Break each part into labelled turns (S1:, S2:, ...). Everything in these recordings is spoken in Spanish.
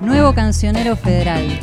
S1: Nuevo Cancionero Federal.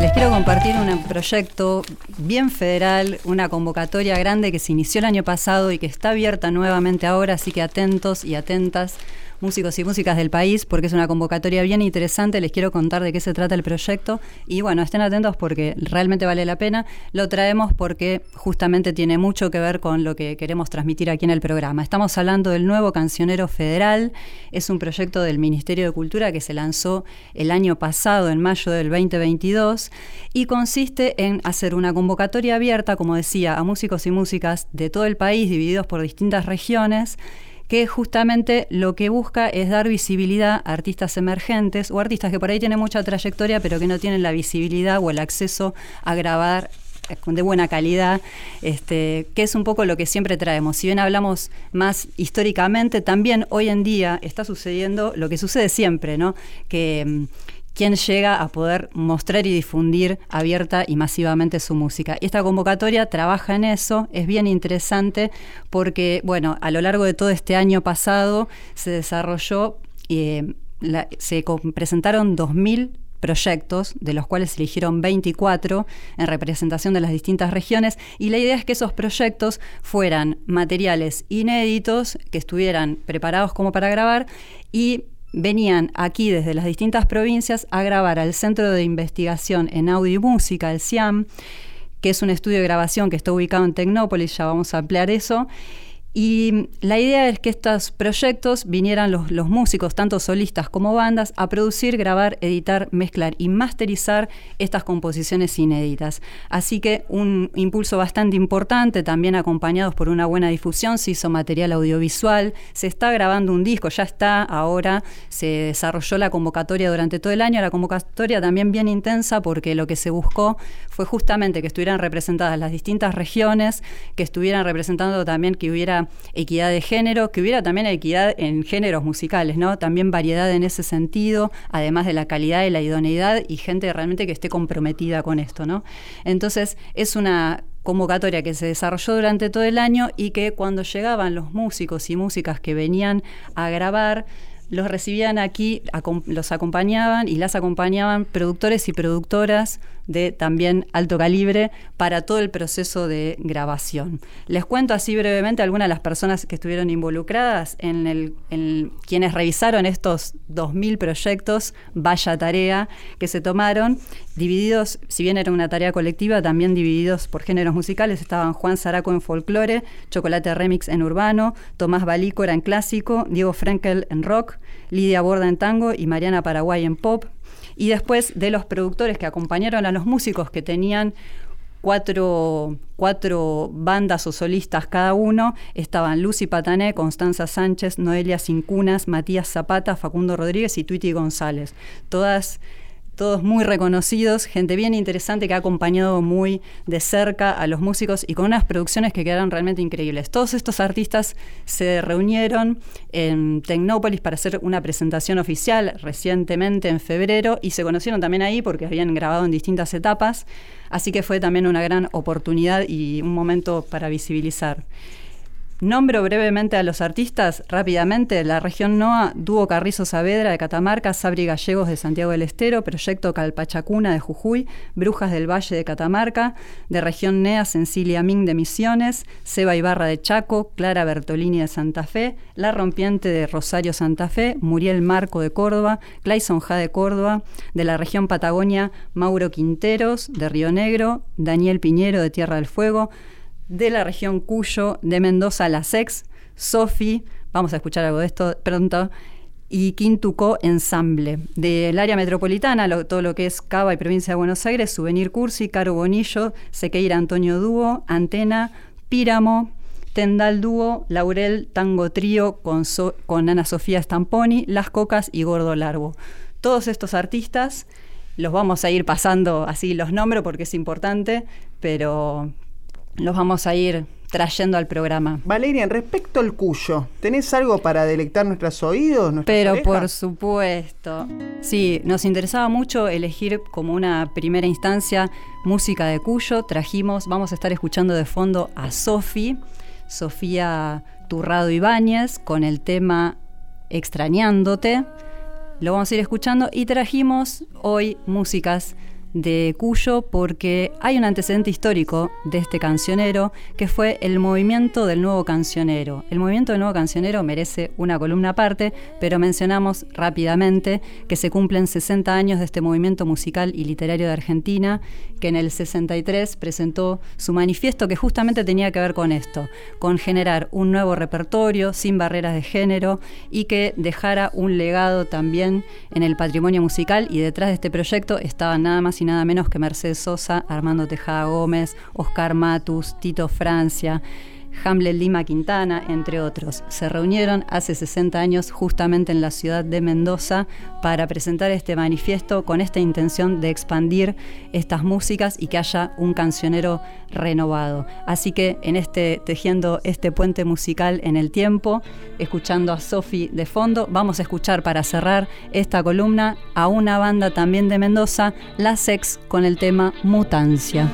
S1: Les quiero compartir un proyecto bien federal, una convocatoria grande que se inició el año pasado y que está abierta nuevamente ahora, así que atentos y atentas músicos y músicas del país, porque es una convocatoria bien interesante. Les quiero contar de qué se trata el proyecto. Y bueno, estén atentos porque realmente vale la pena. Lo traemos porque justamente tiene mucho que ver con lo que queremos transmitir aquí en el programa. Estamos hablando del nuevo Cancionero Federal. Es un proyecto del Ministerio de Cultura que se lanzó el año pasado, en mayo del 2022, y consiste en hacer una convocatoria abierta, como decía, a músicos y músicas de todo el país, divididos por distintas regiones que justamente lo que busca es dar visibilidad a artistas emergentes o artistas que por ahí tienen mucha trayectoria pero que no tienen la visibilidad o el acceso a grabar eh, de buena calidad, este, que es un poco lo que siempre traemos. Si bien hablamos más históricamente, también hoy en día está sucediendo lo que sucede siempre, ¿no? Que mm, quién llega a poder mostrar y difundir abierta y masivamente su música. Y esta convocatoria trabaja en eso, es bien interesante porque, bueno, a lo largo de todo este año pasado se desarrolló, eh, se presentaron 2.000 proyectos, de los cuales se eligieron 24 en representación de las distintas regiones, y la idea es que esos proyectos fueran materiales inéditos, que estuvieran preparados como para grabar, y venían aquí desde las distintas provincias a grabar al Centro de Investigación en Audio y Música, el CIAM, que es un estudio de grabación que está ubicado en Tecnópolis, ya vamos a ampliar eso, y la idea es que estos proyectos vinieran los, músicos, tanto solistas como bandas, a producir, grabar, editar, mezclar y masterizar estas composiciones inéditas. Así que un impulso bastante importante, también acompañados por una buena difusión, se hizo material audiovisual, se está grabando un disco, ya está ahora, se desarrolló la convocatoria durante todo el año, la convocatoria también bien intensa porque lo que se buscó fue justamente que estuvieran representadas las distintas regiones, que estuvieran representando también que hubiera equidad de género, que hubiera también equidad en géneros musicales, ¿no? También variedad en ese sentido, además de la calidad y la idoneidad y gente realmente que esté comprometida con esto, ¿no? Entonces, es una convocatoria que se desarrolló durante todo el año y que cuando llegaban los músicos y músicas que venían a grabar, los recibían aquí, los acompañaban y las acompañaban productores y productoras de también alto calibre para todo el proceso de grabación. Les cuento así brevemente algunas de las personas que estuvieron involucradas en, el, en quienes revisaron estos 2.000 proyectos, vaya tarea que se tomaron, divididos, si bien era una tarea colectiva, también divididos por géneros musicales, estaban Juan Zaraco en folclore, Chocolate Remix en urbano, Tomás Balícora en clásico, Diego Frenkel en rock, Lidia Borda en tango y Mariana Paraguay en pop. Y después de los productores que acompañaron a los músicos que tenían cuatro, cuatro, bandas o solistas cada uno. Estaban Lucy Patané, Constanza Sánchez, Noelia Cincunas, Matías Zapata, Facundo Rodríguez y Tuiti González. Todas todos muy reconocidos, gente bien interesante que ha acompañado muy de cerca a los músicos y con unas producciones que quedaron realmente increíbles. Todos estos artistas se reunieron en Tecnópolis para hacer una presentación oficial recientemente en febrero y se conocieron también ahí porque habían grabado en distintas etapas, así que fue también una gran oportunidad y un momento para visibilizar. Nombro brevemente a los artistas rápidamente. La región NOA, Dúo Carrizo Saavedra de Catamarca, Sabri Gallegos de Santiago del Estero, Proyecto Calpachacuna de Jujuy, Brujas del Valle de Catamarca, de región NEA, Sencilia Ming de Misiones, Seba Ibarra de Chaco, Clara Bertolini de Santa Fe, La Rompiente de Rosario Santa Fe, Muriel Marco de Córdoba, Clayson Ja de Córdoba, de la región Patagonia, Mauro Quinteros de Río Negro, Daniel Piñero de Tierra del Fuego, de la región Cuyo, de Mendoza La Sex, Sofi, vamos a escuchar algo de esto pronto, y Quintuco Ensamble. Del área metropolitana, todo lo que es Cava y provincia de Buenos Aires, Souvenir Cursi, Caro Bonillo, Sequeira Antonio Dúo, Antena, Píramo, Tendal Dúo, Laurel Tango Trío con, con Ana Sofía Stamponi, Las Cocas y Gordo Largo. Todos estos artistas los vamos a ir pasando así los nombres porque es importante, pero los vamos a ir trayendo al programa.
S2: Valeria, respecto al Cuyo, ¿tenés algo para delectar nuestros oídos?
S1: Pero por supuesto. Sí, nos interesaba mucho elegir como una primera instancia música de Cuyo. Trajimos, vamos a estar escuchando de fondo a Sofi, Sofía Turrado Ibáñez, con el tema Extrañándote.
S3: lo vamos a ir escuchando y trajimos hoy músicas de Cuyo porque hay un antecedente histórico de este cancionero que fue el movimiento del nuevo cancionero. El movimiento del nuevo cancionero merece una columna aparte, pero mencionamos rápidamente que se cumplen 60 años de este movimiento musical y literario de Argentina, que en el 63 presentó su manifiesto que justamente tenía que ver con esto, con generar un nuevo repertorio sin barreras de género y que dejara un legado también en el patrimonio musical y detrás de este proyecto estaba nada más y nada menos que Mercedes Sosa, Armando Tejada Gómez, Oscar Matus, Tito Francia. Hamlet Lima Quintana, entre otros. Se reunieron hace 60 años justamente en la ciudad de Mendoza para presentar este manifiesto con esta intención de expandir estas músicas y que haya un cancionero renovado. Así que en este tejiendo este puente musical en el tiempo, escuchando a Sofi de fondo, vamos a escuchar para cerrar esta columna a una banda también de Mendoza, La Sex, con el tema Mutancia.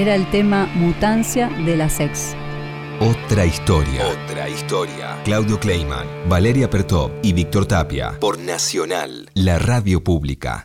S3: Era el tema Mutancia de la Sex.
S4: Otra historia. Otra historia. Claudio Kleiman, Valeria Pertov y Víctor Tapia. Por Nacional, la radio pública.